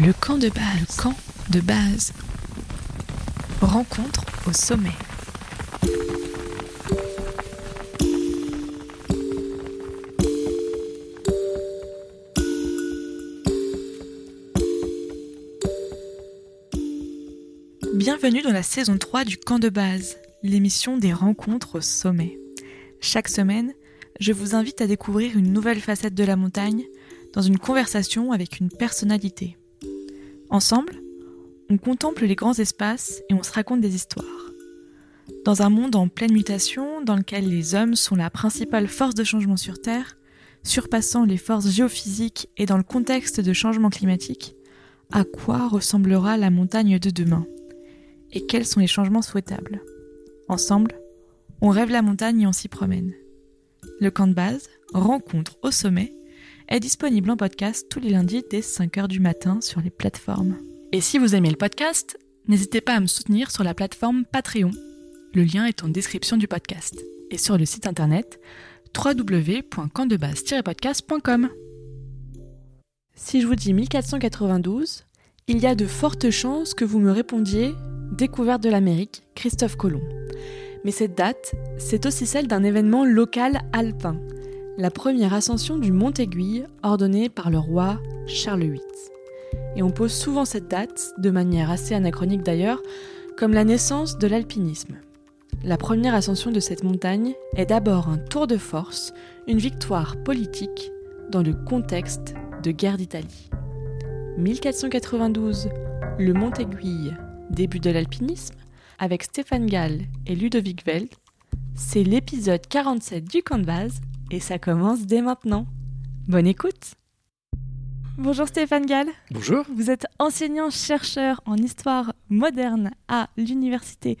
Le camp de base. Camp de base. Rencontre au sommet. Bienvenue dans la saison 3 du camp de base, l'émission des rencontres au sommet. Chaque semaine, je vous invite à découvrir une nouvelle facette de la montagne dans une conversation avec une personnalité. Ensemble, on contemple les grands espaces et on se raconte des histoires. Dans un monde en pleine mutation, dans lequel les hommes sont la principale force de changement sur Terre, surpassant les forces géophysiques et dans le contexte de changement climatique, à quoi ressemblera la montagne de demain? Et quels sont les changements souhaitables? Ensemble, on rêve la montagne et on s'y promène. Le camp de base, rencontre au sommet, est disponible en podcast tous les lundis dès 5h du matin sur les plateformes. Et si vous aimez le podcast, n'hésitez pas à me soutenir sur la plateforme Patreon. Le lien est en description du podcast et sur le site internet www.campdebase-podcast.com. Si je vous dis 1492, il y a de fortes chances que vous me répondiez Découverte de l'Amérique, Christophe Colomb. Mais cette date, c'est aussi celle d'un événement local alpin, la première ascension du Mont Aiguille ordonnée par le roi Charles VIII. Et on pose souvent cette date, de manière assez anachronique d'ailleurs, comme la naissance de l'alpinisme. La première ascension de cette montagne est d'abord un tour de force, une victoire politique dans le contexte de guerre d'Italie. 1492, le Mont Aiguille, début de l'alpinisme, avec Stéphane Gall et Ludovic Veld, c'est l'épisode 47 du base et ça commence dès maintenant. Bonne écoute Bonjour Stéphane Gall. Bonjour. Vous êtes enseignant-chercheur en histoire moderne à l'université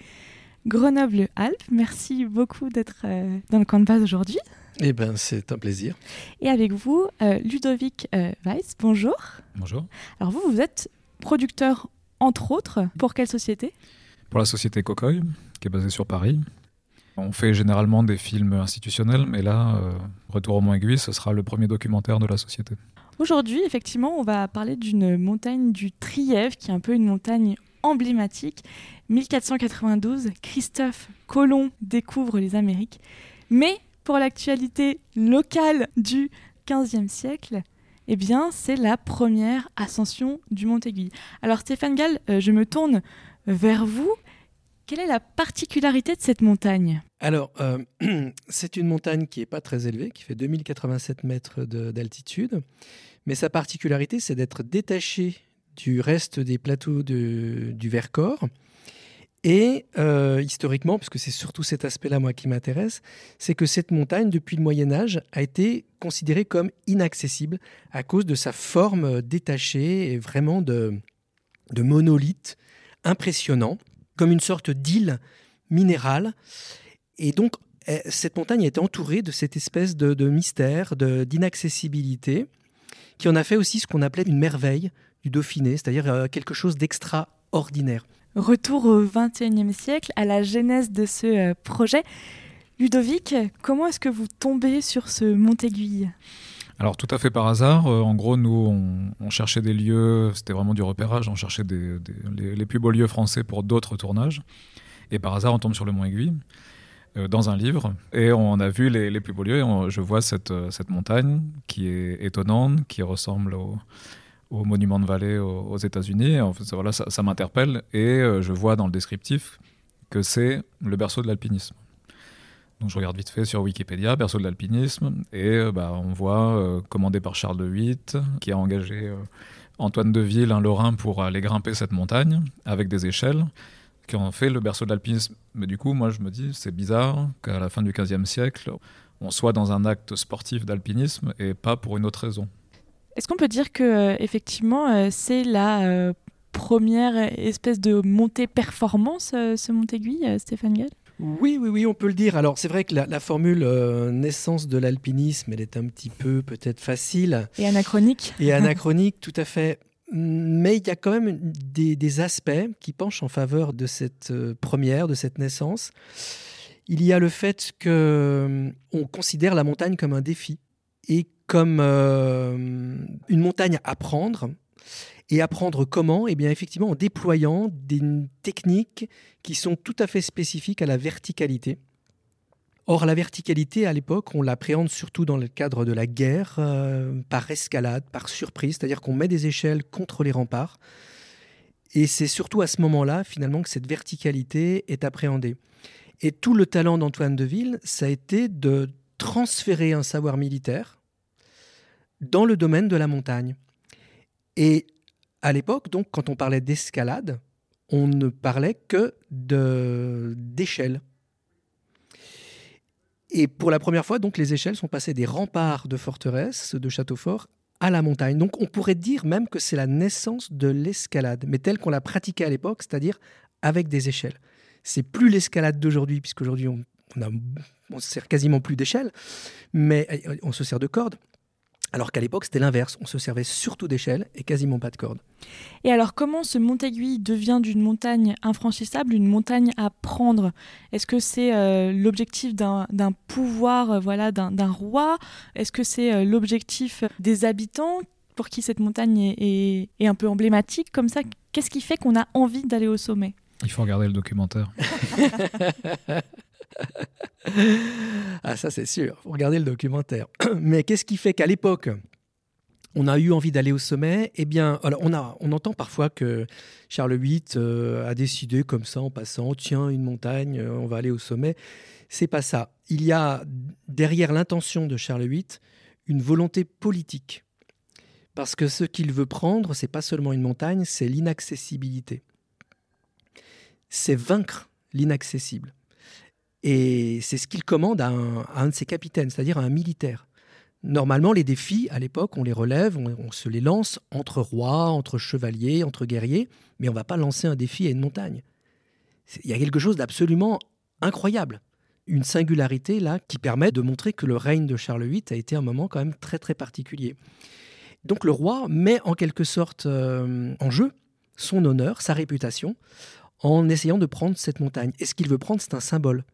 Grenoble-Alpes. Merci beaucoup d'être euh, dans le camp de base aujourd'hui. Eh bien, c'est un plaisir. Et avec vous, euh, Ludovic euh, Weiss, bonjour. Bonjour. Alors vous, vous êtes producteur, entre autres, pour quelle société? Pour la société Cocoy, qui est basée sur Paris. On fait généralement des films institutionnels, mais là, euh, Retour au Mont Aiguille, ce sera le premier documentaire de la société. Aujourd'hui, effectivement, on va parler d'une montagne du Trièvre, qui est un peu une montagne emblématique. 1492, Christophe Colomb découvre les Amériques. Mais pour l'actualité locale du 15e siècle, eh bien, c'est la première ascension du Mont Aiguille. Alors, Stéphane Gall, euh, je me tourne vers vous. Quelle est la particularité de cette montagne? Alors, euh, c'est une montagne qui n'est pas très élevée, qui fait 2087 mètres d'altitude. Mais sa particularité, c'est d'être détachée du reste des plateaux du Vercors. Et euh, historiquement, puisque c'est surtout cet aspect-là, moi, qui m'intéresse, c'est que cette montagne, depuis le Moyen Âge, a été considérée comme inaccessible à cause de sa forme détachée et vraiment de, de monolithe impressionnant comme une sorte d'île minérale. Et donc, eh, cette montagne été entourée de cette espèce de, mystère, d'inaccessibilité, qui en a fait aussi ce qu'on appelait une merveille du Dauphiné, c'est-à-dire euh, quelque chose d'extraordinaire. Retour au XXIe siècle, à la genèse de ce euh, projet. Ludovic, comment est-ce que vous tombez sur ce Mont-Aiguille alors tout à fait par hasard. Euh, en gros, nous, on, cherchait des lieux, c'était vraiment du repérage, on cherchait les, plus beaux lieux français pour d'autres tournages. Et par hasard, on tombe sur le Mont Aiguille euh, dans un livre et on a vu les, plus beaux lieux. Et je vois cette, euh, montagne qui est étonnante, qui ressemble au, monument de vallée aux, États-Unis. Voilà, ça m'interpelle et je vois dans le descriptif que c'est le berceau de l'alpinisme. Donc je regarde vite fait sur Wikipédia, berceau de l'alpinisme, et euh, bah, on voit, euh, commandé par Charles VIII, qui a engagé euh, Antoine de Ville, un Lorrain, pour aller grimper cette montagne avec des échelles, qui ont fait le berceau de l'alpinisme. Mais du coup, moi je me dis, c'est bizarre qu'à la fin du XVe siècle, on soit dans un acte sportif d'alpinisme et pas pour une autre raison. Est-ce qu'on peut dire que effectivement c'est la première espèce de montée performance, ce Mont-Aiguille, Stéphane Gall? Oui, oui, oui, on peut le dire. Alors, c'est vrai que la, formule euh, naissance de l'alpinisme, elle est un petit peu peut-être facile. Et anachronique. Et anachronique, tout à fait. Mais il y a quand même des, aspects qui penchent en faveur de cette euh, première, de cette naissance. Il y a le fait qu'on euh, considère la montagne comme un défi et comme une montagne à prendre Et apprendre comment Eh bien, effectivement, en déployant des techniques qui sont tout à fait spécifiques à la verticalité. Or, la verticalité, à l'époque, on l'appréhende surtout dans le cadre de la guerre, euh, par escalade, par surprise, c'est-à-dire qu'on met des échelles contre les remparts. Et c'est surtout à ce moment-là, finalement, que cette verticalité est appréhendée. Et tout le talent d'Antoine Deville, ça a été de transférer un savoir militaire dans le domaine de la montagne. Et à l'époque, donc, quand on parlait d'escalade, on ne parlait que d'échelles. Et pour la première fois, donc, les échelles sont passées des remparts de forteresse, de château fort, à la montagne. Donc on pourrait dire même que c'est la naissance de l'escalade, mais telle qu'on l'a pratiquée à l'époque, c'est-à-dire avec des échelles. C'est plus l'escalade d'aujourd'hui, puisqu'aujourd'hui on, on, on se sert quasiment plus d'échelles, mais euh, on se sert de cordes. Alors qu'à l'époque, c'était l'inverse. On se servait surtout d'échelles et quasiment pas de cordes. Et alors, comment ce Montaiguille devient d'une montagne infranchissable une montagne à prendre? Est-ce que c'est euh, l'objectif d'un pouvoir, euh, voilà, d'un roi? Est-ce que c'est euh, l'objectif des habitants pour qui cette montagne est, est un peu emblématique? Comme ça Qu'est-ce qui fait qu'on a envie d'aller au sommet? Il faut regarder le documentaire. ah, ça c'est sûr, faut regarder le documentaire. Mais qu'est-ce qui fait qu'à l'époque, on a eu envie d'aller au sommet? Eh bien, alors on, a, on entend parfois que Charles VIII euh, a décidé comme ça en passant, tiens, une montagne, euh, on va aller au sommet. C'est pas ça. Il y a derrière l'intention de Charles VIII une volonté politique. Parce que ce qu'il veut prendre, c'est pas seulement une montagne, c'est l'inaccessibilité. C'est vaincre l'inaccessible. Et c'est ce qu'il commande à un, de ses capitaines, c'est-à-dire à un militaire. Normalement, les défis, à l'époque, on les relève, on, se les lance entre rois, entre chevaliers, entre guerriers, mais on ne va pas lancer un défi à une montagne. Il y a quelque chose d'absolument incroyable. Une singularité, là, qui permet de montrer que le règne de Charles VIII a été un moment quand même très, très particulier. Donc le roi met en quelque sorte euh, en jeu son honneur, sa réputation, en essayant de prendre cette montagne. Et ce qu'il veut prendre, c'est un symbole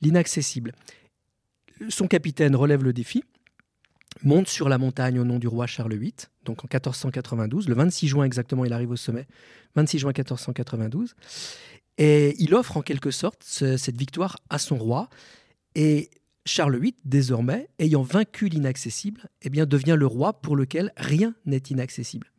l'inaccessible. Son capitaine relève le défi, monte sur la montagne au nom du roi Charles VIII, donc en 1492, le 26 juin exactement, il arrive au sommet, 26 juin 1492, et il offre en quelque sorte cette victoire à son roi, et Charles VIII, désormais, ayant vaincu l'inaccessible, eh bien, devient le roi pour lequel rien n'est inaccessible.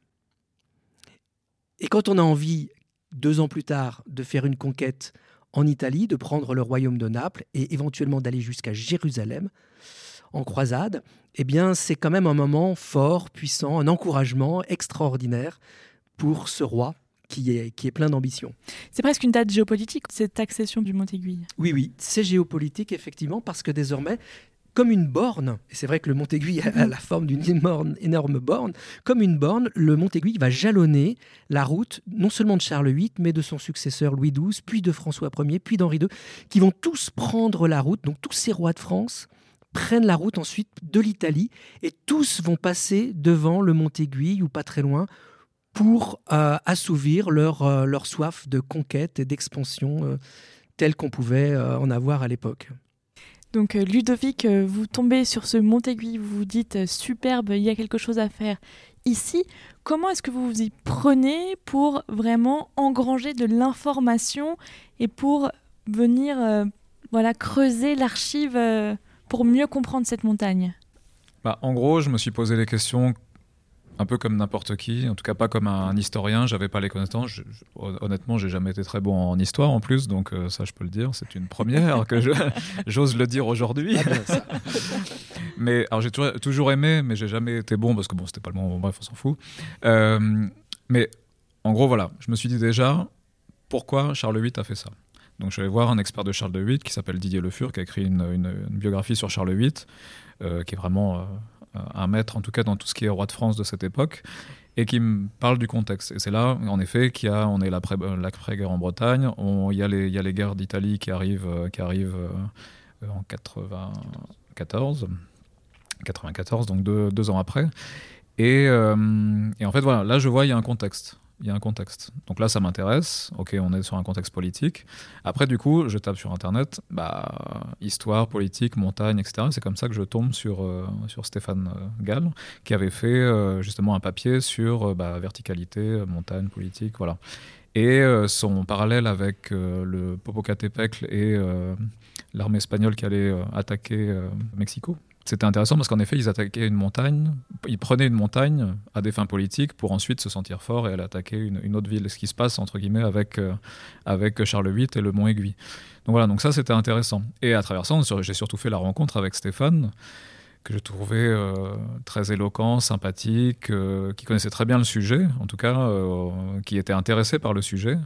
Et quand on a envie, deux ans plus tard, de faire une conquête en Italie, de prendre le royaume de Naples et éventuellement d'aller jusqu'à Jérusalem en croisade, eh bien, c'est quand même un moment fort, puissant, un encouragement extraordinaire pour ce roi qui est, qui est plein d'ambition. C'est presque une date géopolitique, cette accession du Montéguille. Oui, oui, c'est géopolitique, effectivement, parce que désormais, comme une borne, et c'est vrai que le Montéguille a la forme d'une énorme, énorme borne, comme une borne, le Montéguille va jalonner la route non seulement de Charles VIII, mais de son successeur Louis XII, puis de François Ier, puis d'Henri II, qui vont tous prendre la route, donc tous ces rois de France prennent la route ensuite de l'Italie, et tous vont passer devant le Montéguille, ou pas très loin, pour euh, assouvir leur, euh, leur soif de conquête et d'expansion euh, telle qu'on pouvait en avoir à l'époque. Donc euh, Ludovic, euh, vous tombez sur ce Montéguille, vous vous dites euh, superbe, il y a quelque chose à faire ici. Comment est-ce que vous vous y prenez pour vraiment engranger de l'information et pour venir voilà, creuser l'archive pour mieux comprendre cette montagne? Bah, En gros, je me suis posé les questions un peu comme n'importe qui, en tout cas pas comme un, historien, j'avais pas les connaissances. Je, je, honnêtement, j'ai jamais été très bon en histoire en plus, donc euh, ça je peux le dire, c'est une première que j'ose le dire aujourd'hui. Ah, mais alors j'ai toujours, toujours, aimé, mais j'ai jamais été bon parce que bon, c'était pas le moment, bref, on s'en fout. Euh, mais en gros, voilà, je me suis dit déjà pourquoi Charles VIII a fait ça? Donc je suis allé voir un expert de Charles VIII qui s'appelle Didier Le Fur, qui a écrit une, une, une biographie sur Charles VIII, euh, qui est vraiment un maître en tout cas dans tout ce qui est roi de France de cette époque et qui me parle du contexte. Et c'est là, en effet, qu'il y a, on est l'après-guerre en Bretagne, il y, a les, y a les guerres d'Italie qui arrivent, euh, qui arrivent euh, en 94, 94, donc deux, deux ans après. Et, euh, et, en fait, voilà, là, je vois, il y a un contexte. Il y a un contexte. Donc là, ça m'intéresse. Ok, on est sur un contexte politique. Après, du coup, je tape sur Internet, bah, histoire, politique, montagne, etc. C'est comme ça que je tombe sur, euh, sur Stéphane euh, Gall, qui avait fait euh, justement un papier sur bah, verticalité, montagne, politique, voilà. Et son parallèle avec le Popocatépetl et l'armée espagnole qui allait attaquer Mexico, c'était intéressant parce qu'en effet, ils attaquaient une montagne, ils prenaient une montagne à des fins politiques pour ensuite se sentir fort et aller attaquer une, autre ville. Ce qui se passe, entre guillemets, avec, euh, avec Charles VIII et le Mont Aiguille. Donc voilà, donc ça c'était intéressant. Et à travers ça, j'ai surtout fait la rencontre avec Stéphane, que je trouvais euh, très éloquent, sympathique, euh, qui connaissait très bien le sujet, en tout cas, qui était intéressé par le sujet.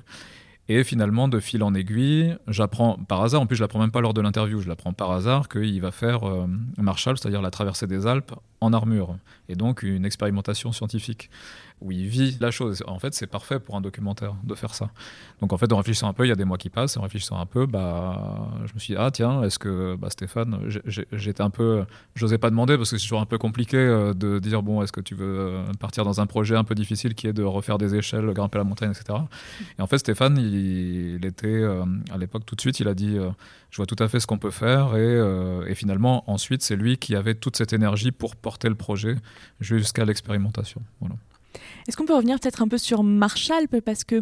Et finalement, de fil en aiguille, j'apprends par hasard, en plus je l'apprends même pas lors de l'interview, je l'apprends par hasard qu'il va faire euh, Marshall, c'est-à-dire la traversée des Alpes en armure, et donc une expérimentation scientifique où il vit la chose. En fait, c'est parfait pour un documentaire de faire ça. Donc en fait, en réfléchissant un peu, il y a des mois qui passent, en réfléchissant un peu, bah, je me suis dit, ah tiens, est-ce que bah, Stéphane, j'étais un peu, j'osais pas demander parce que c'est toujours un peu compliqué euh, de dire, bon, est-ce que tu veux euh, partir dans un projet un peu difficile qui est de refaire des échelles, grimper la montagne, etc. Et en fait, Stéphane, il, était, euh, à l'époque, tout de suite, il a dit, je vois tout à fait ce qu'on peut faire. Et, et finalement, ensuite, c'est lui qui avait toute cette énergie pour porter le projet jusqu'à l'expérimentation. Voilà. Est-ce qu'on peut revenir peut-être un peu sur Marshall parce que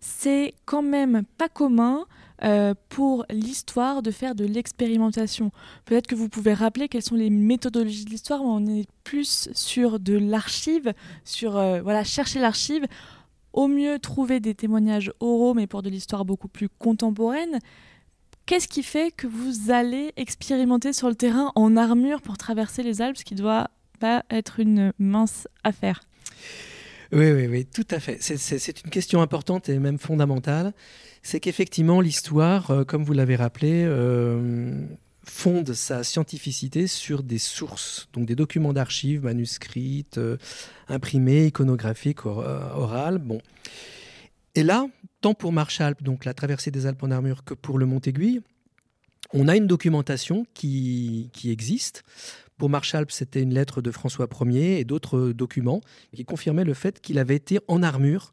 c'est quand même pas commun euh, pour l'histoire de faire de l'expérimentation. Peut-être que vous pouvez rappeler quelles sont les méthodologies de l'histoire où on est plus sur de l'archive, sur euh, voilà chercher l'archive, au mieux trouver des témoignages oraux, mais pour de l'histoire beaucoup plus contemporaine. Qu'est-ce qui fait que vous allez expérimenter sur le terrain en armure pour traverser les Alpes, ce qui doit pas être une mince affaire? Oui, oui, oui, tout à fait. C'est une question importante et même fondamentale. C'est qu'effectivement, l'histoire, euh, comme vous l'avez rappelé, euh, fonde sa scientificité sur des sources, donc des documents d'archives manuscrites, euh, imprimés, iconographiques, orales. Bon. Et là, tant pour Marshall, donc la traversée des Alpes en armure, que pour le Mont-Aiguille, on a une documentation qui existe pour Marshall, c'était une lettre de François Ier et d'autres documents qui confirmaient le fait qu'il avait été en armure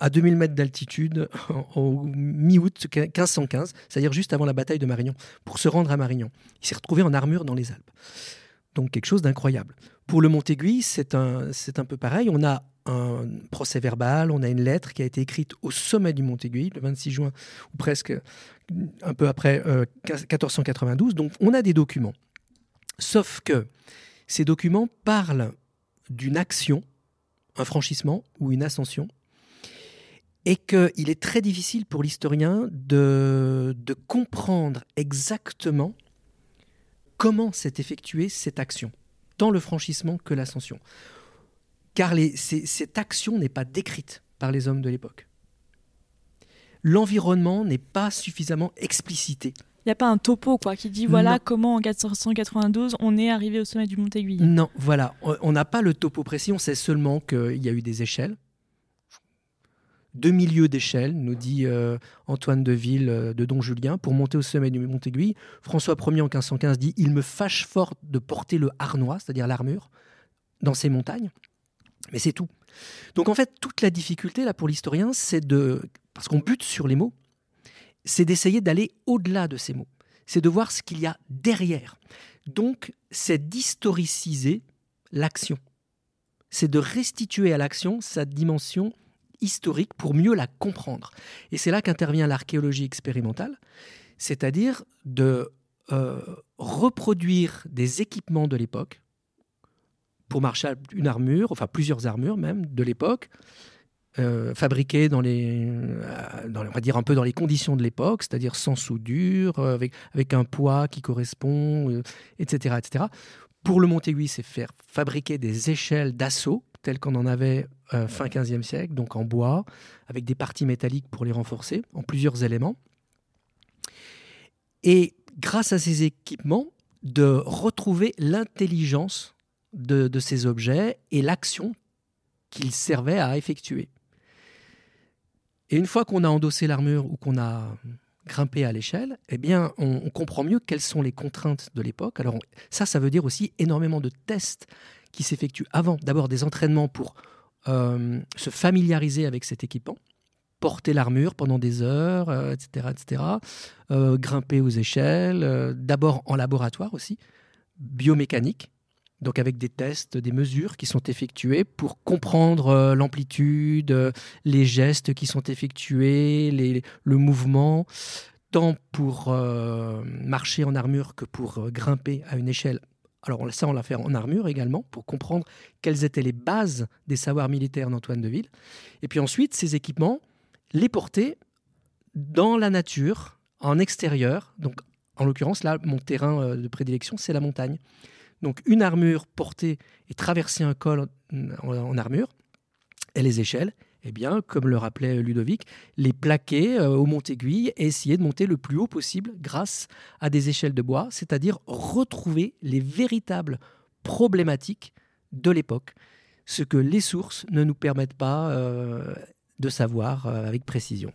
à 2000 mètres d'altitude au mi-août 1515, c'est-à-dire juste avant la bataille de Marignan, pour se rendre à Marignan. Il s'est retrouvé en armure dans les Alpes. Donc quelque chose d'incroyable. Pour le Montéguy, c'est un, c'est un peu pareil. On a un procès verbal, on a une lettre qui a été écrite au sommet du Montéguy le 26 juin, ou presque un peu après 1492. Euh, Donc on a des documents. Sauf que ces documents parlent d'une action, un franchissement ou une ascension, et qu'il est très difficile pour l'historien de, comprendre exactement comment s'est effectuée cette action, tant le franchissement que l'ascension. Car cette action n'est pas décrite par les hommes de l'époque. L'environnement n'est pas suffisamment explicité. Il n'y a pas un topo quoi qui dit voilà comment en 492 on est arrivé au sommet du Mont Aiguille. Non, voilà, on n'a pas le topo précis, on sait seulement qu'il y a eu des échelles. Deux milieux d'échelle, nous dit euh, Antoine de Ville euh, de Don Julien, pour monter au sommet du Mont Aiguille. François Ier en 1515 dit Il me fâche fort de porter le harnois, c'est-à-dire l'armure, dans ces montagnes. Mais c'est tout. Donc en fait, toute la difficulté là pour l'historien, c'est de. Parce qu'on bute sur les mots, c'est d'essayer d'aller au-delà de ces mots. C'est de voir ce qu'il y a derrière. Donc, c'est d'historiciser l'action. C'est de restituer à l'action sa dimension historique pour mieux la comprendre. Et c'est là qu'intervient l'archéologie expérimentale, c'est-à-dire de euh, reproduire des équipements de l'époque, pour Marshall, une armure, enfin plusieurs armures même de l'époque, euh, fabriqué dans les, euh, dans, on va dire un peu dans les conditions de l'époque, c'est-à-dire sans soudure, euh, avec, un poids qui correspond, etc., etc. Pour le Montéguy, c'est faire fabriquer des échelles d'assaut telles qu'on en avait fin 15e siècle, donc en bois, avec des parties métalliques pour les renforcer, en plusieurs éléments. Et grâce à ces équipements, de retrouver l'intelligence de, ces objets et l'action qu'ils servaient à effectuer. Et une fois qu'on a endossé l'armure ou qu'on a grimpé à l'échelle, eh bien, on, comprend mieux quelles sont les contraintes de l'époque. Alors ça, ça veut dire aussi énormément de tests qui s'effectuent avant. D'abord des entraînements pour se familiariser avec cet équipement porter l'armure pendant des heures, etc., etc. grimper aux échelles, d'abord en laboratoire aussi, biomécanique, donc avec des tests, des mesures qui sont effectuées pour comprendre l'amplitude, les gestes qui sont effectués, le mouvement, tant pour marcher en armure que pour grimper à une échelle alors ça, on l'a fait en armure également, pour comprendre quelles étaient les bases des savoirs militaires d'Antoine de Ville. Et puis ensuite, ces équipements, les porter dans la nature, en extérieur. Donc, en l'occurrence, là, mon terrain euh, de prédilection, c'est la montagne. Donc, une armure portée et traverser un col en armure, et les échelles, eh bien, comme le rappelait Ludovic, les plaquer euh, au Mont-Aiguille et essayer de monter le plus haut possible grâce à des échelles de bois, c'est-à-dire retrouver les véritables problématiques de l'époque, ce que les sources ne nous permettent pas euh, de savoir euh, avec précision.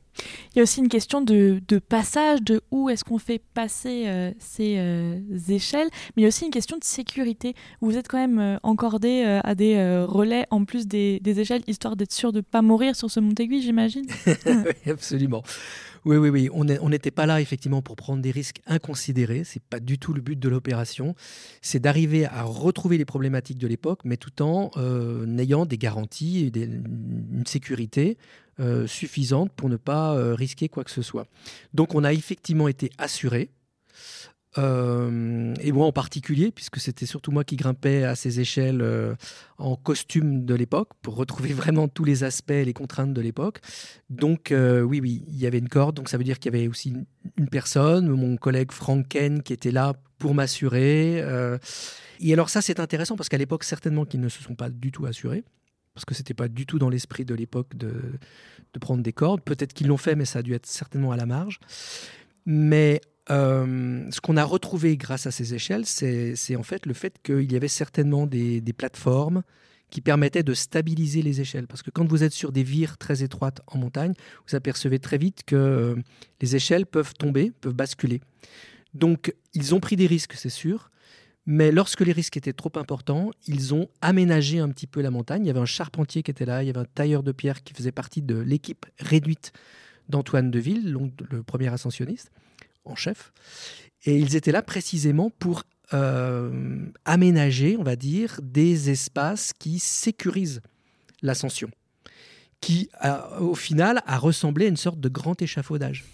Il y a aussi une question de, passage, de où est-ce qu'on fait passer euh, ces euh, échelles, mais il y a aussi une question de sécurité. Vous êtes quand même encordé à des relais en plus des, des échelles, histoire d'être sûr de ne pas mourir sur ce mont-aiguille, j'imagine Oui, absolument. Oui, oui, oui. On n'était pas là effectivement pour prendre des risques inconsidérés. C'est pas du tout le but de l'opération. C'est d'arriver à retrouver les problématiques de l'époque, mais tout en euh, ayant des garanties et une sécurité euh, suffisante pour ne pas euh, risquer quoi que ce soit. Donc, on a effectivement été assuré euh, et moi en particulier, puisque c'était surtout moi qui grimpais à ces échelles euh, en costume de l'époque, pour retrouver vraiment tous les aspects et les contraintes de l'époque. Donc euh, oui, oui, il y avait une corde, donc ça veut dire qu'il y avait aussi une, personne, mon collègue Frank Ken, qui était là pour m'assurer. et alors ça, c'est intéressant, parce qu'à l'époque, certainement qu'ils ne se sont pas du tout assurés parce que c'était pas du tout dans l'esprit de l'époque de, de, prendre des cordes. Peut-être qu'ils l'ont fait, mais ça a dû être certainement à la marge. Mais euh, ce qu'on a retrouvé grâce à ces échelles, c'est en fait le fait qu'il y avait certainement des, plateformes qui permettaient de stabiliser les échelles. Parce que quand vous êtes sur des vires très étroites en montagne, vous apercevez très vite que euh, les échelles peuvent tomber, peuvent basculer. Donc, ils ont pris des risques, c'est sûr. Mais lorsque les risques étaient trop importants, ils ont aménagé un petit peu la montagne. Il y avait un charpentier qui était là, il y avait un tailleur de pierre qui faisait partie de l'équipe réduite d'Antoine Deville, le premier ascensionniste en chef. Et ils étaient là précisément pour euh, aménager, on va dire, des espaces qui sécurisent l'ascension, qui, au final, a ressemblé à une sorte de grand échafaudage.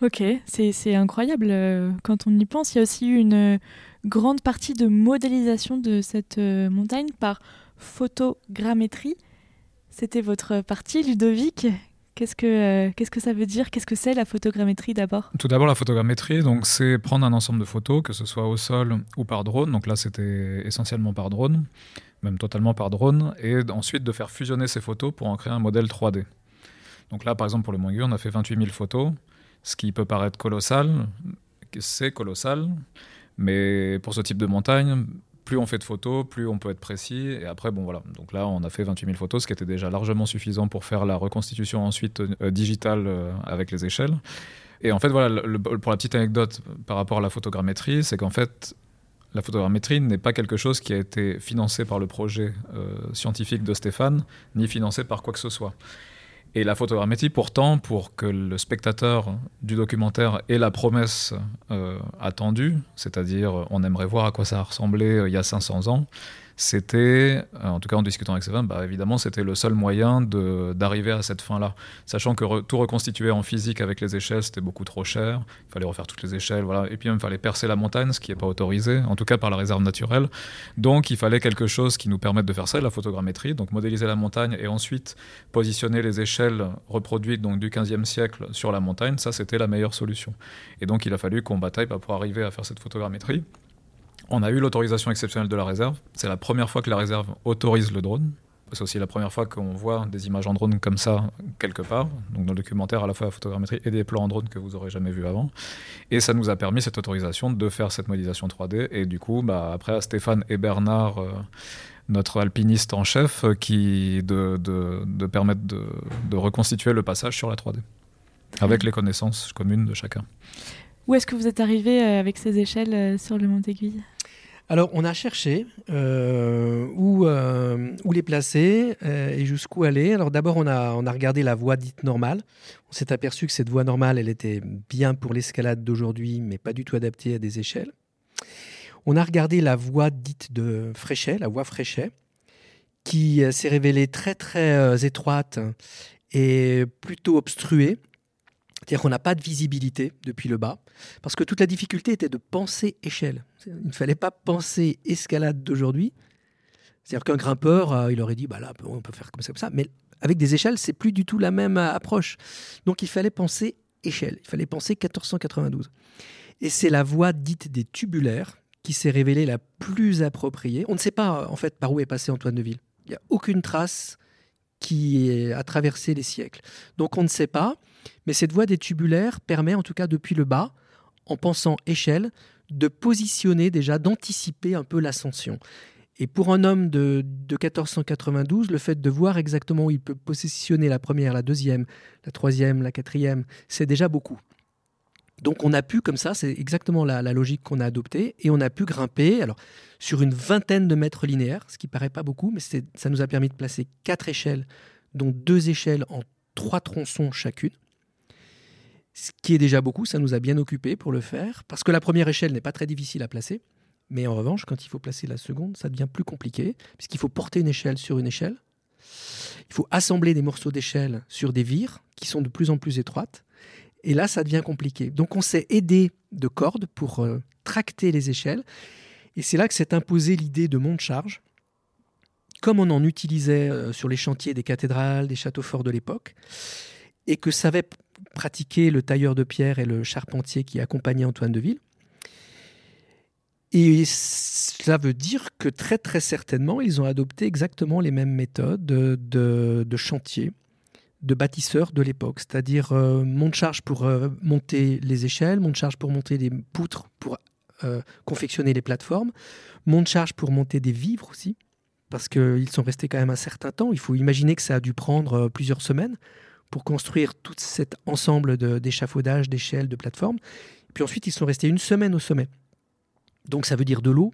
Ok, c'est incroyable. Euh, quand on y pense, il y a aussi une grande partie de modélisation de cette euh, montagne par photogrammétrie. C'était votre partie, Ludovic. Qu'est-ce que, euh, qu'est-ce que ça veut dire? Qu'est-ce que c'est la photogrammétrie d'abord? Tout d'abord, la photogrammétrie, donc, c'est prendre un ensemble de photos, que ce soit au sol ou par drone. Donc là, c'était essentiellement par drone, même totalement par drone, et ensuite de faire fusionner ces photos pour en créer un modèle 3D. Donc là, par exemple, pour le Mont on a fait 28 000 photos, ce qui peut paraître colossal, c'est colossal, mais pour ce type de montagne, plus on fait de photos, plus on peut être précis. Et après, bon voilà. Donc là, on a fait 28 000 photos, ce qui était déjà largement suffisant pour faire la reconstitution ensuite euh, digitale euh, avec les échelles. Et en fait, voilà, pour la petite anecdote par rapport à la photogrammétrie, c'est qu'en fait, la photogrammétrie n'est pas quelque chose qui a été financé par le projet euh, scientifique de Stéphane, ni financé par quoi que ce soit. Et la photogrammétrie, pourtant, pour que le spectateur du documentaire ait la promesse euh, attendue, c'est-à-dire on aimerait voir à quoi ça a ressemblé euh, il y a 500 ans, c'était, euh, en tout cas en discutant avec Sévin, bah, évidemment c'était le seul moyen d'arriver à cette fin-là. Sachant que tout reconstituer en physique avec les échelles, c'était beaucoup trop cher, il fallait refaire toutes les échelles, voilà. et puis même il fallait percer la montagne, ce qui n'est pas autorisé, en tout cas par la réserve naturelle. Donc il fallait quelque chose qui nous permette de faire ça, la photogrammétrie, donc modéliser la montagne et ensuite positionner les échelles reproduites donc, du 15e siècle sur la montagne, ça c'était la meilleure solution. Et donc il a fallu qu'on bataille pour arriver à faire cette photogrammétrie. On a eu l'autorisation exceptionnelle de la réserve. C'est la première fois que la réserve autorise le drone. C'est aussi la première fois qu'on voit des images en drone comme ça quelque part. Donc dans le documentaire, à la fois la photogrammétrie et des plans en drone que vous aurez jamais vus avant. Et ça nous a permis cette autorisation de faire cette modélisation 3D. Et du coup, bah, après, Stéphane et Bernard, euh, notre alpiniste en chef, euh, qui de, permettre de, de reconstituer le passage sur la 3D avec les connaissances communes de chacun. Où est-ce que vous êtes arrivé euh, avec ces échelles sur le Mont Aiguille? Alors, on a cherché euh, où, euh, où, les placer euh, et jusqu'où aller. Alors, d'abord, on a, on a regardé la voie dite normale. On s'est aperçu que cette voie normale, elle était bien pour l'escalade d'aujourd'hui, mais pas du tout adaptée à des échelles. On a regardé la voie dite de Fréchet, la voie Fréchet, qui s'est révélée très, très étroite et plutôt obstruée. C'est-à-dire qu'on n'a pas de visibilité depuis le bas, parce que toute la difficulté était de penser échelle. Il ne fallait pas penser escalade d'aujourd'hui. C'est-à-dire qu'un grimpeur, euh, il aurait dit, bah là, on peut faire comme ça, comme ça. Mais avec des échelles, c'est plus du tout la même euh, approche. Donc il fallait penser échelle, il fallait penser 1492. Et c'est la voie dite des tubulaires qui s'est révélée la plus appropriée. On ne sait pas en fait par où est passé Antoine de Ville. Il n'y a aucune trace qui a traversé les siècles. Donc on ne sait pas. Mais cette voie des tubulaires permet, en tout cas depuis le bas, en pensant échelle, de positionner déjà, d'anticiper un peu l'ascension. Et pour un homme de, 1492, le fait de voir exactement où il peut positionner la première, la deuxième, la troisième, la quatrième, c'est déjà beaucoup. Donc on a pu, comme ça, c'est exactement la, logique qu'on a adoptée, et on a pu grimper alors, sur une vingtaine de mètres linéaires, ce qui paraît pas beaucoup, mais ça nous a permis de placer quatre échelles, dont deux échelles en trois tronçons chacune ce qui est déjà beaucoup, ça nous a bien occupé pour le faire, parce que la première échelle n'est pas très difficile à placer, mais en revanche, quand il faut placer la seconde, ça devient plus compliqué, puisqu'il faut porter une échelle sur une échelle, il faut assembler des morceaux d'échelle sur des vires qui sont de plus en plus étroites, et là, ça devient compliqué. Donc on s'est aidé de cordes pour euh, tracter les échelles, et c'est là que s'est imposée l'idée de monte-charge, comme on en utilisait euh, sur les chantiers des cathédrales, des châteaux forts de l'époque, et que savait pratiquer le tailleur de pierre et le charpentier qui accompagnaient Antoine de Ville. Et cela veut dire que très très certainement, ils ont adopté exactement les mêmes méthodes de, chantier, de bâtisseurs de l'époque, c'est-à-dire euh, monte-charge pour euh, monter les échelles, monte-charge pour monter des poutres, pour euh, confectionner les plateformes, monte-charge pour monter des vivres aussi, parce qu'ils sont restés quand même un certain temps. Il faut imaginer que ça a dû prendre plusieurs semaines pour construire tout cet ensemble d'échafaudages, d'échelles, de plateformes. Puis ensuite, ils sont restés une semaine au sommet. Donc ça veut dire de l'eau,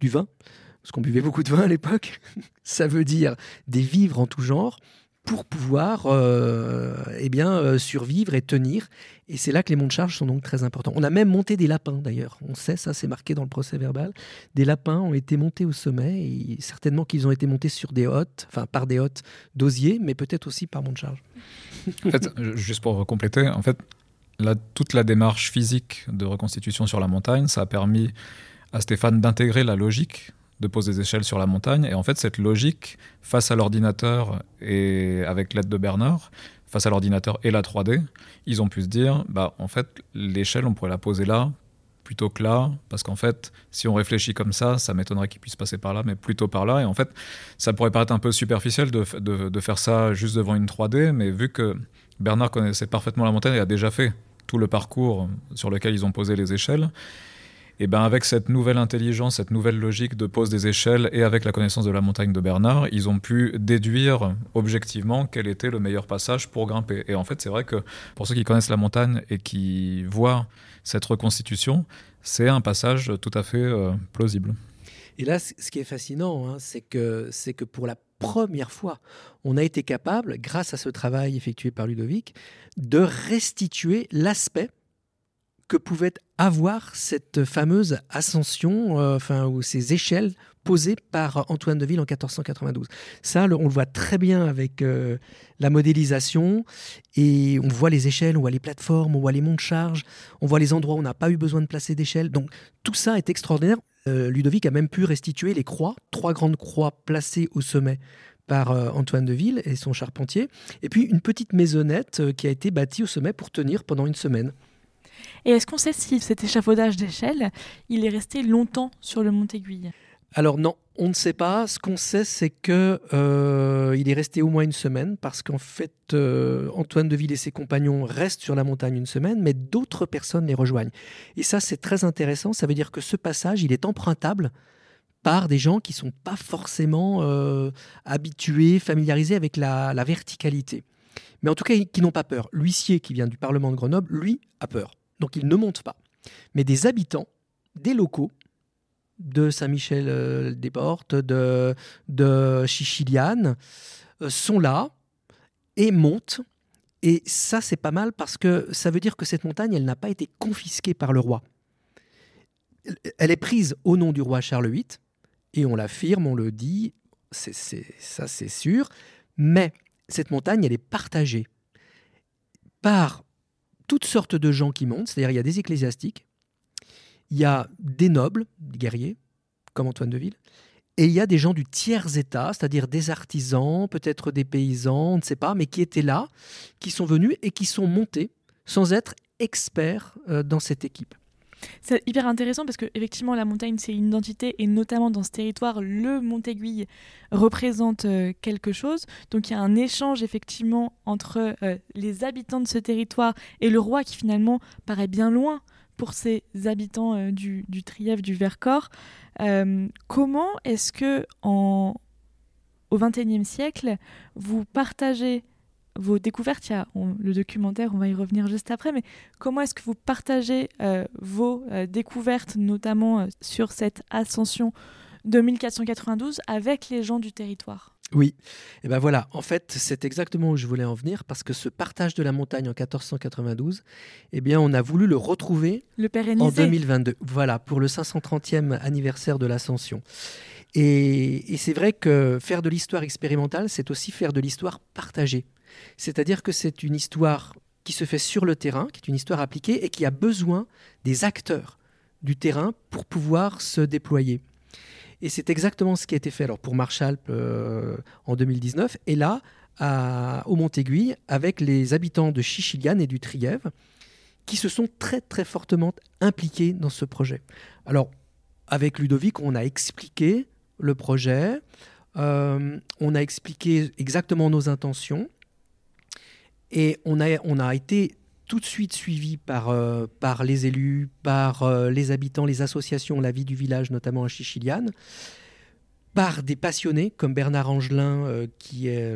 du vin, parce qu'on buvait beaucoup de vin à l'époque. ça veut dire des vivres en tout genre, pour pouvoir euh, eh bien, euh, survivre et tenir. Et c'est là que les monts de charge sont donc très importants. On a même monté des lapins d'ailleurs. On sait, ça c'est marqué dans le procès verbal. Des lapins ont été montés au sommet et certainement qu'ils ont été montés sur des hôtes, enfin par des hôtes d'osier, mais peut-être aussi par mont de charge. En fait, juste pour compléter, en fait, toute la démarche physique de reconstitution sur la montagne, ça a permis à Stéphane d'intégrer la logique de poser des échelles sur la montagne. Et en fait, cette logique, face à l'ordinateur et avec l'aide de Bernard, face à l'ordinateur et la 3D, ils ont pu se dire, bah, en fait, l'échelle, on pourrait la poser là plutôt que là, parce qu'en fait, si on réfléchit comme ça, ça m'étonnerait qu'il puisse passer par là, mais plutôt par là. Et en fait, ça pourrait paraître un peu superficiel de, de, de faire ça juste devant une 3D, mais vu que Bernard connaissait parfaitement la montagne et a déjà fait tout le parcours sur lequel ils ont posé les échelles, et ben avec cette nouvelle intelligence, cette nouvelle logique de pose des échelles et avec la connaissance de la montagne de Bernard, ils ont pu déduire objectivement quel était le meilleur passage pour grimper. Et en fait, c'est vrai que pour ceux qui connaissent la montagne et qui voient cette reconstitution, c'est un passage tout à fait euh, plausible. Et là, ce qui est fascinant, hein, c'est que, que pour la première fois, on a été capable, grâce à ce travail effectué par Ludovic, de restituer l'aspect que pouvait avoir cette fameuse ascension, euh, enfin, ou ces échelles posées par Antoine de Ville en 1492. Ça, on le voit très bien avec euh, la modélisation, et on voit les échelles, on voit les plateformes, on voit les monts de charge, on voit les endroits où on n'a pas eu besoin de placer d'échelles. Donc tout ça est extraordinaire. Euh, Ludovic a même pu restituer les croix, trois grandes croix placées au sommet par Antoine de Ville et son charpentier, et puis une petite maisonnette qui a été bâtie au sommet pour tenir pendant une semaine. Et est-ce qu'on sait si cet échafaudage d'échelle, il est resté longtemps sur le Mont Aiguille? Alors non, on ne sait pas. Ce qu'on sait, c'est que euh, il est resté au moins une semaine parce qu'en fait, euh, Antoine de Ville et ses compagnons restent sur la montagne une semaine, mais d'autres personnes les rejoignent. Et ça, c'est très intéressant. Ça veut dire que ce passage, il est empruntable par des gens qui sont pas forcément euh, habitués, familiarisés avec la, la verticalité. Mais en tout cas, qui n'ont pas peur. L'huissier qui vient du Parlement de Grenoble, lui, a peur donc ils ne montent pas. Mais des habitants, des locaux, de Saint-Michel-des-Portes, de, de Chichiliane, sont là et montent. Et ça, c'est pas mal parce que ça veut dire que cette montagne, elle n'a pas été confisquée par le roi. Elle est prise au nom du roi Charles VIII, et on l'affirme, on le dit, c'est, ça c'est sûr, mais cette montagne, elle est partagée par toutes sortes de gens qui montent, c'est-à-dire il y a des ecclésiastiques, il y a des nobles, des guerriers, comme Antoine de Ville, et il y a des gens du tiers état, c'est-à-dire des artisans, peut-être des paysans, on ne sait pas, mais qui étaient là, qui sont venus et qui sont montés sans être experts euh, dans cette équipe. C'est hyper intéressant parce que effectivement la montagne c'est une identité et notamment dans ce territoire le Montéguille représente euh, quelque chose. Donc il y a un échange effectivement entre euh, les habitants de ce territoire et le roi qui finalement paraît bien loin pour ces habitants euh, du, du Trièvre, du Vercors. comment est-ce que en, au XXIe siècle vous partagez vos découvertes, il y a le documentaire, on va y revenir juste après, mais comment est-ce que vous partagez euh, vos euh, découvertes, notamment euh, sur cette ascension de 1492, avec les gens du territoire? Oui, et ben voilà, en fait, c'est exactement où je voulais en venir parce que ce partage de la montagne en 1492, eh bien, on a voulu le retrouver le en 2022. Voilà, pour le 530e anniversaire de l'ascension. Et, et c'est vrai que faire de l'histoire expérimentale, c'est aussi faire de l'histoire partagée. C'est-à-dire que c'est une histoire qui se fait sur le terrain, qui est une histoire appliquée et qui a besoin des acteurs du terrain pour pouvoir se déployer. Et c'est exactement ce qui a été fait alors pour Marchalp euh, en 2019 et là au Montéguille avec les habitants de Chichiliane et du Trièvre qui se sont très très fortement impliqués dans ce projet. Alors avec Ludovic, on a expliqué le projet, euh, on a expliqué exactement nos intentions et on a, on a été tout de suite suivi par, euh, par les élus, par euh, les habitants, les associations, la vie du village, notamment à Chichiliane, par des passionnés comme Bernard Angelin, euh, qui est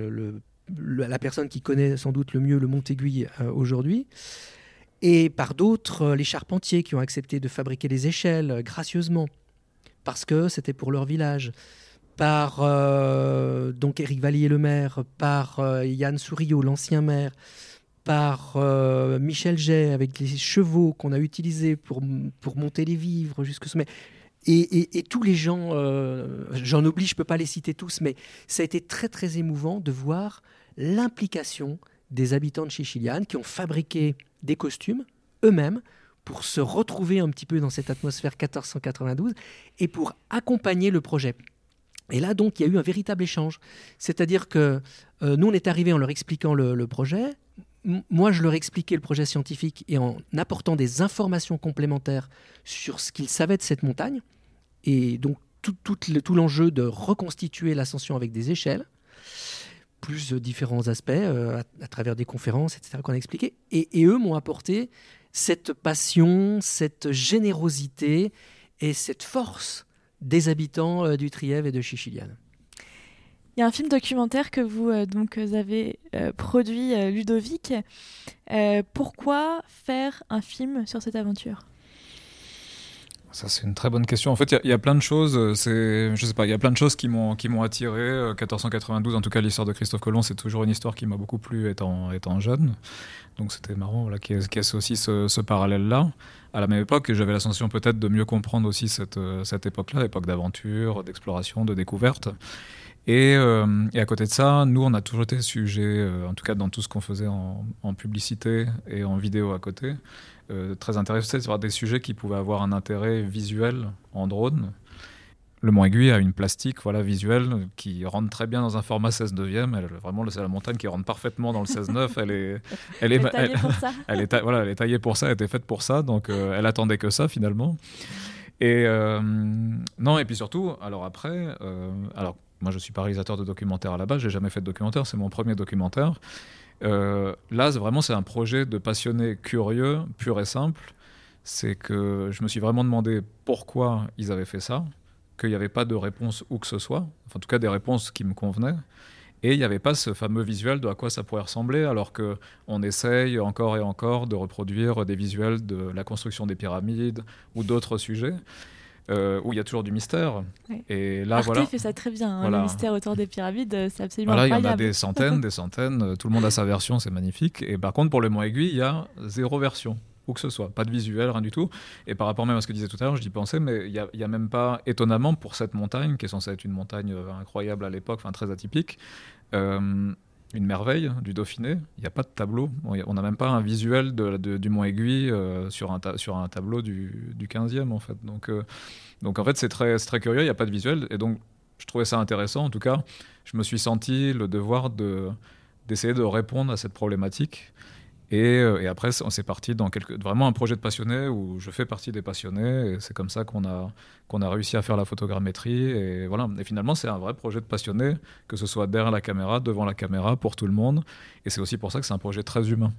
la personne qui connaît sans doute le mieux le Mont-Aiguille aujourd'hui, et par d'autres, les charpentiers qui ont accepté de fabriquer les échelles gracieusement, parce que c'était pour leur village par euh, donc Vallier le maire, par euh, Yann Souriau l'ancien maire, par euh, Michel Jay avec les chevaux qu'on a utilisés pour, pour monter les vivres jusqu'au sommet. Et, et, tous les gens, j'en oublie, je ne peux pas les citer tous, mais ça a été très très émouvant de voir l'implication des habitants de Chichiliane qui ont fabriqué des costumes eux-mêmes pour se retrouver un petit peu dans cette atmosphère 1492 et pour accompagner le projet. Et là, donc, il y a eu un véritable échange. C'est-à-dire que euh, nous, on est arrivés en leur expliquant le, projet. moi, je leur expliquais le projet scientifique et en apportant des informations complémentaires sur ce qu'ils savaient de cette montagne. Et donc, tout, l'enjeu de reconstituer l'ascension avec des échelles, plus différents aspects euh, à, travers des conférences, etc., qu'on a expliqué. Et eux m'ont apporté cette passion, cette générosité et cette force des habitants euh, du Trièvre et de Chichiliane. Il y a un film documentaire que vous euh, donc avez euh, produit, Ludovic. pourquoi faire un film sur cette aventure? Ça c'est une très bonne question. En fait, il y, a plein de choses. C'est, je sais pas, il y a plein de choses qui m'ont qui m'ont attiré. 1492, en tout cas, l'histoire de Christophe Colomb, c'est toujours une histoire qui m'a beaucoup plu étant étant jeune. Donc c'était marrant, voilà, qu'il y ait, aussi ce, ce parallèle là à la même époque, j'avais la sensation peut-être de mieux comprendre aussi cette, euh, cette époque-là, époque d'aventure, d'exploration, de découverte. Et, euh, à côté de ça, nous, on a toujours été sujet, euh, en tout cas dans tout ce qu'on faisait en, publicité et en vidéo à côté, très intéressé sur des sujets qui pouvaient avoir un intérêt visuel en drone le Mont Aiguille a une plastique voilà, visuelle qui rentre très bien dans un format 16 neuvième. Elle, vraiment, c'est la montagne qui rentre parfaitement dans le 16 9. Elle est, elle est, taillée pour ça. Elle est, voilà, elle est taillée pour ça, elle était faite pour ça. Donc, euh, elle attendait que ça finalement. Et euh, non, et puis surtout, alors après, euh, alors moi je suis pas réalisateur de documentaire à la base, j'ai jamais fait de documentaire, c'est mon premier documentaire. Là, vraiment, c'est un projet de passionné curieux, pur et simple. C'est que je me suis vraiment demandé pourquoi ils avaient fait ça qu'il n'y avait pas de réponse où que ce soit, enfin, en tout cas des réponses qui me convenaient. Et il n'y avait pas ce fameux visuel de à quoi ça pourrait ressembler, alors qu'on essaye encore et encore de reproduire des visuels de la construction des pyramides ou d'autres sujets. Euh, où il y a toujours du mystère. Et là, Arte voilà. fait ça très bien. hein, Le mystère autour des pyramides, euh, c'est absolument Voilà, il y en incroyable. a des centaines, des centaines. euh, Tout le monde a sa version, c'est magnifique. Et par contre, pour le Mont Aiguille, il y a zéro version, où que ce soit. Pas de visuel, rien du tout. Et par rapport même à ce que disais tout à l'heure, je dis pensais, mais il n'y a, même pas, étonnamment, pour cette montagne, qui est censée être une montagne incroyable à l'époque, enfin très atypique, euh, une merveille du Dauphiné, il n'y a pas de tableau. On n'a même pas un visuel de, du Mont Aiguille euh, sur, un tableau du, du 15e, en fait. Donc, euh, donc en fait, c'est très, très curieux, il n'y a pas de visuel. Et donc, je trouvais ça intéressant. En tout cas, je me suis senti le devoir de, d'essayer de répondre à cette problématique. Et, euh, et après, on s'est parti dans vraiment un projet de passionné où je fais partie des passionnés. C'est comme ça qu'on a, qu'on a réussi à faire la photogrammétrie. Et, voilà. et finalement, c'est un vrai projet de passionné, que ce soit derrière la caméra, devant la caméra, pour tout le monde. Et c'est aussi pour ça que c'est un projet très humain,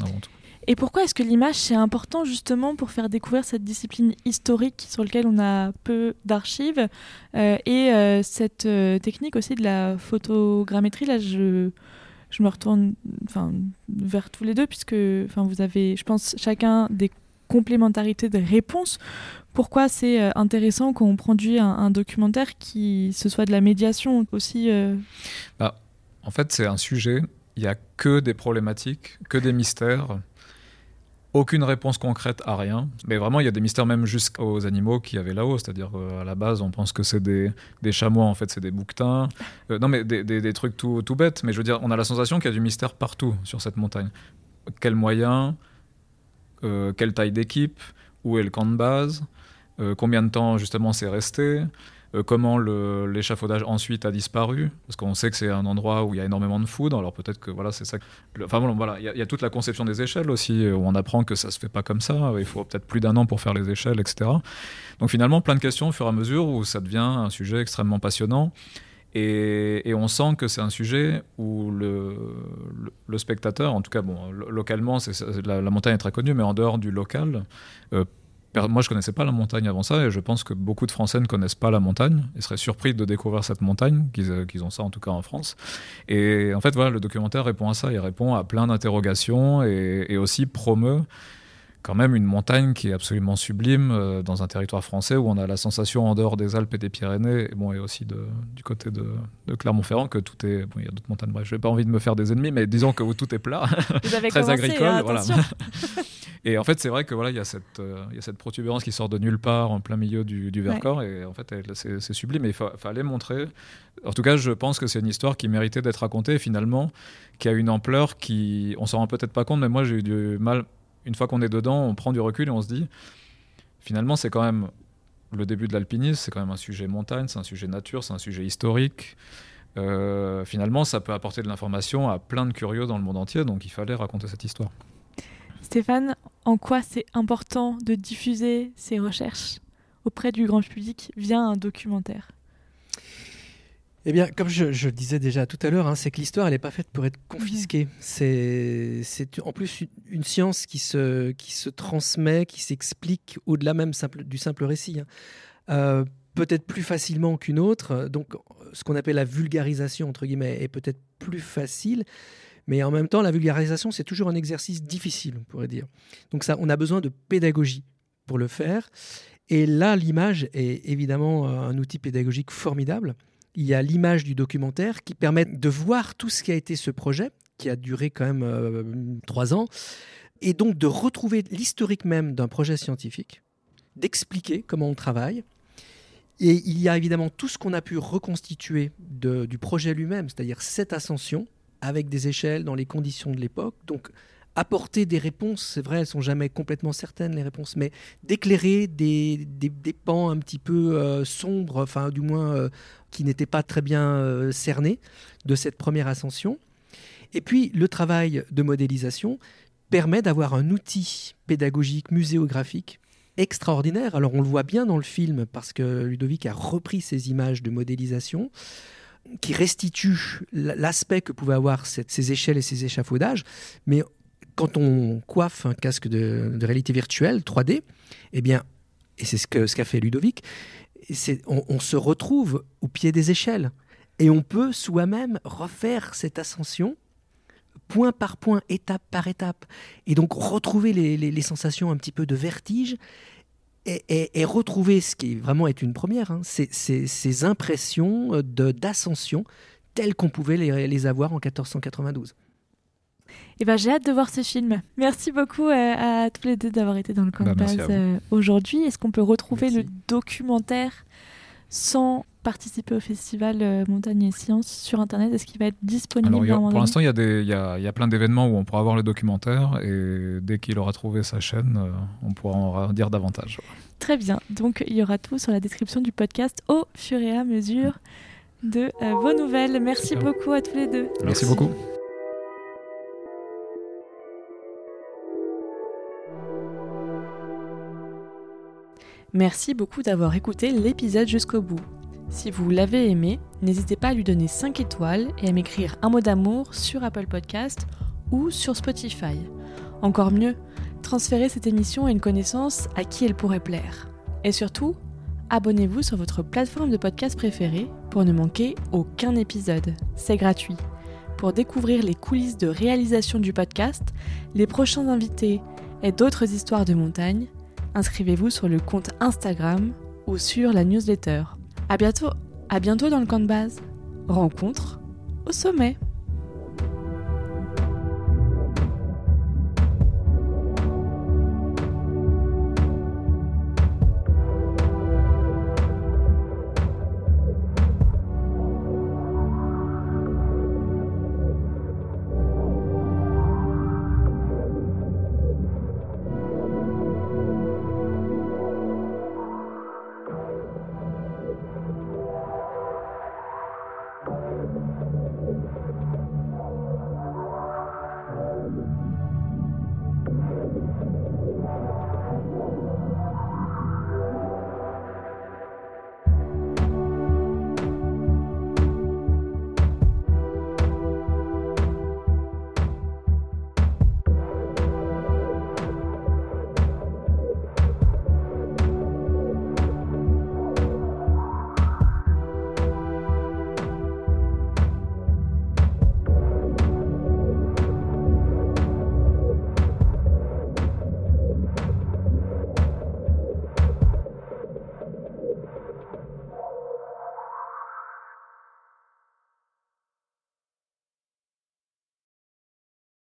avant tout. Et pourquoi est-ce que l'image, c'est important justement pour faire découvrir cette discipline historique sur laquelle on a peu d'archives euh, et euh, cette technique aussi de la photogrammétrie? Là, je, je me retourne vers tous les deux puisque vous avez, je pense, chacun des complémentarités de réponses. Pourquoi c'est euh, intéressant quand on produit un, documentaire qui ce soit de la médiation aussi euh, En fait, c'est un sujet, il n'y a que des problématiques, que des mystères. Aucune réponse concrète à rien. Mais vraiment, il y a des mystères même jusqu'aux animaux qu'il y avait là-haut. C'est-à-dire qu'à la base, on pense que c'est des, des chamois, en fait, c'est des bouquetins. Euh, non, mais des, des- trucs tout, tout bêtes. Mais je veux dire, on a la sensation qu'il y a du mystère partout sur cette montagne. Quels moyens Euh, Quelle taille d'équipe Où est le camp de base Euh, Combien de temps, justement, c'est resté euh, comment l'échafaudage ensuite a disparu, parce qu'on sait que c'est un endroit où il y a énormément de foudre, alors peut-être que voilà, c'est ça. Enfin bon, voilà, il y, a- toute la conception des échelles aussi, où on apprend que ça se fait pas comme ça, il faut peut-être plus d'un an pour faire les échelles, etc. Donc finalement, plein de questions au fur et à mesure où ça devient un sujet extrêmement passionnant. Et, on sent que c'est un sujet où le, spectateur, en tout cas, bon, lo- localement, la, montagne est très connue, mais en dehors du local, euh, Moi, je connaissais pas la montagne avant ça, et je pense que beaucoup de Français ne connaissent pas la montagne, et seraient surpris de découvrir cette montagne, qu'ils euh, ont ça en tout cas en France. Et en fait, voilà, le documentaire répond à ça, il répond à plein d'interrogations, et aussi promeut quand même une montagne qui est absolument sublime euh, dans un territoire français où on a la sensation en dehors des Alpes et des Pyrénées, et, bon, et aussi de, du côté de, de Clermont-Ferrand, que tout est... Bon, il y a d'autres montagnes, bref, je n'ai pas envie de me faire des ennemis, mais disons que tout est plat. Vous avez très commencé, agricole. hein, voilà. attention. et en fait, c'est vrai que voilà, il y a cette, euh, y a cette protubérance qui sort de nulle part en plein milieu du, du Vercors, et en fait, c'est c'est sublime. Et il fa- fallait montrer. En tout cas, je pense que c'est une histoire qui méritait d'être racontée, et finalement, qui a une ampleur qui, on s'en rend peut-être pas compte, mais moi, j'ai eu du mal. Une fois qu'on est dedans, on prend du recul et on se dit, finalement, c'est quand même le début de l'alpinisme, c'est quand même un sujet montagne, c'est un sujet nature, c'est un sujet historique. Euh, finalement, ça peut apporter de l'information à plein de curieux dans le monde entier, donc il fallait raconter cette histoire. Stéphane, en quoi c'est important de diffuser ces recherches auprès du grand public via un documentaire? Eh bien, comme je, je le disais déjà tout à l'heure, hein, c'est que l'histoire, elle n'est pas faite pour être confisquée. C'est, c'est en plus une, une science qui se, qui se transmet, qui s'explique au-delà même simple, du simple récit. hein. Euh, peut-être plus facilement qu'une autre. Donc, ce qu'on appelle la vulgarisation, entre guillemets, est peut-être plus facile. Mais en même temps, la vulgarisation, c'est toujours un exercice difficile, on pourrait dire. Donc, ça, on a besoin de pédagogie pour le faire. Et là, l'image est évidemment euh, un outil pédagogique formidable. Il y a l'image du documentaire qui permet de voir tout ce qui a été ce projet, qui a duré quand même euh, trois ans, et donc de retrouver l'historique même d'un projet scientifique, d'expliquer comment on travaille. Et il y a évidemment tout ce qu'on a pu reconstituer de- du projet lui-même, c'est-à-dire cette ascension avec des échelles dans les conditions de l'époque. Donc apporter des réponses, c'est vrai, elles sont jamais complètement certaines les réponses, mais d'éclairer des, des, pans un petit peu euh, sombres, enfin du moins euh, qui n'étaient pas très bien euh, cernés de cette première ascension. Et puis le travail de modélisation permet d'avoir un outil pédagogique, muséographique extraordinaire. Alors on le voit bien dans le film parce que Ludovic a repris ces images de modélisation qui restituent l'aspect que pouvaient avoir ces échelles et ces échafaudages, mais quand on coiffe un casque de, réalité virtuelle 3D, eh bien, et c'est ce qu'a ce fait Ludovic, on, se retrouve au pied des échelles et on peut soi-même refaire cette ascension point par point, étape par étape, et donc retrouver les sensations un petit peu de vertige et, retrouver ce qui vraiment est une première, hein, ces impressions d'ascension telles qu'on pouvait les, avoir en 1492. Eh ben, j'ai hâte de voir ce film. Merci beaucoup à, tous les deux d'avoir été dans le bah, aujourd'hui. Est-ce qu'on peut retrouver le documentaire sans participer au festival euh, Montagne et Sciences sur Internet? Est-ce qu'il va être disponible Pour l'instant, il y, a, plein d'événements où on pourra voir le documentaire et dès qu'il aura trouvé sa chaîne, euh, on pourra en dire davantage. Très bien. Donc, il y aura tout sur la description du podcast au fur et à mesure de euh, vos nouvelles. Merci beaucoup à tous les deux. Merci beaucoup. Merci beaucoup d'avoir écouté l'épisode jusqu'au bout. Si vous l'avez aimé, n'hésitez pas à lui donner 5 étoiles et à m'écrire un mot d'amour sur Apple Podcast ou sur Spotify. Encore mieux, transférez cette émission à une connaissance à qui elle pourrait plaire. Et surtout, abonnez-vous sur votre plateforme de podcast préférée pour ne manquer aucun épisode. C'est gratuit. Pour découvrir les coulisses de réalisation du podcast, les prochains invités et d'autres histoires de montagne, inscrivez-vous sur le compte Instagram ou sur la newsletter. À bientôt, à bientôt dans le camp de base. Rencontre au sommet.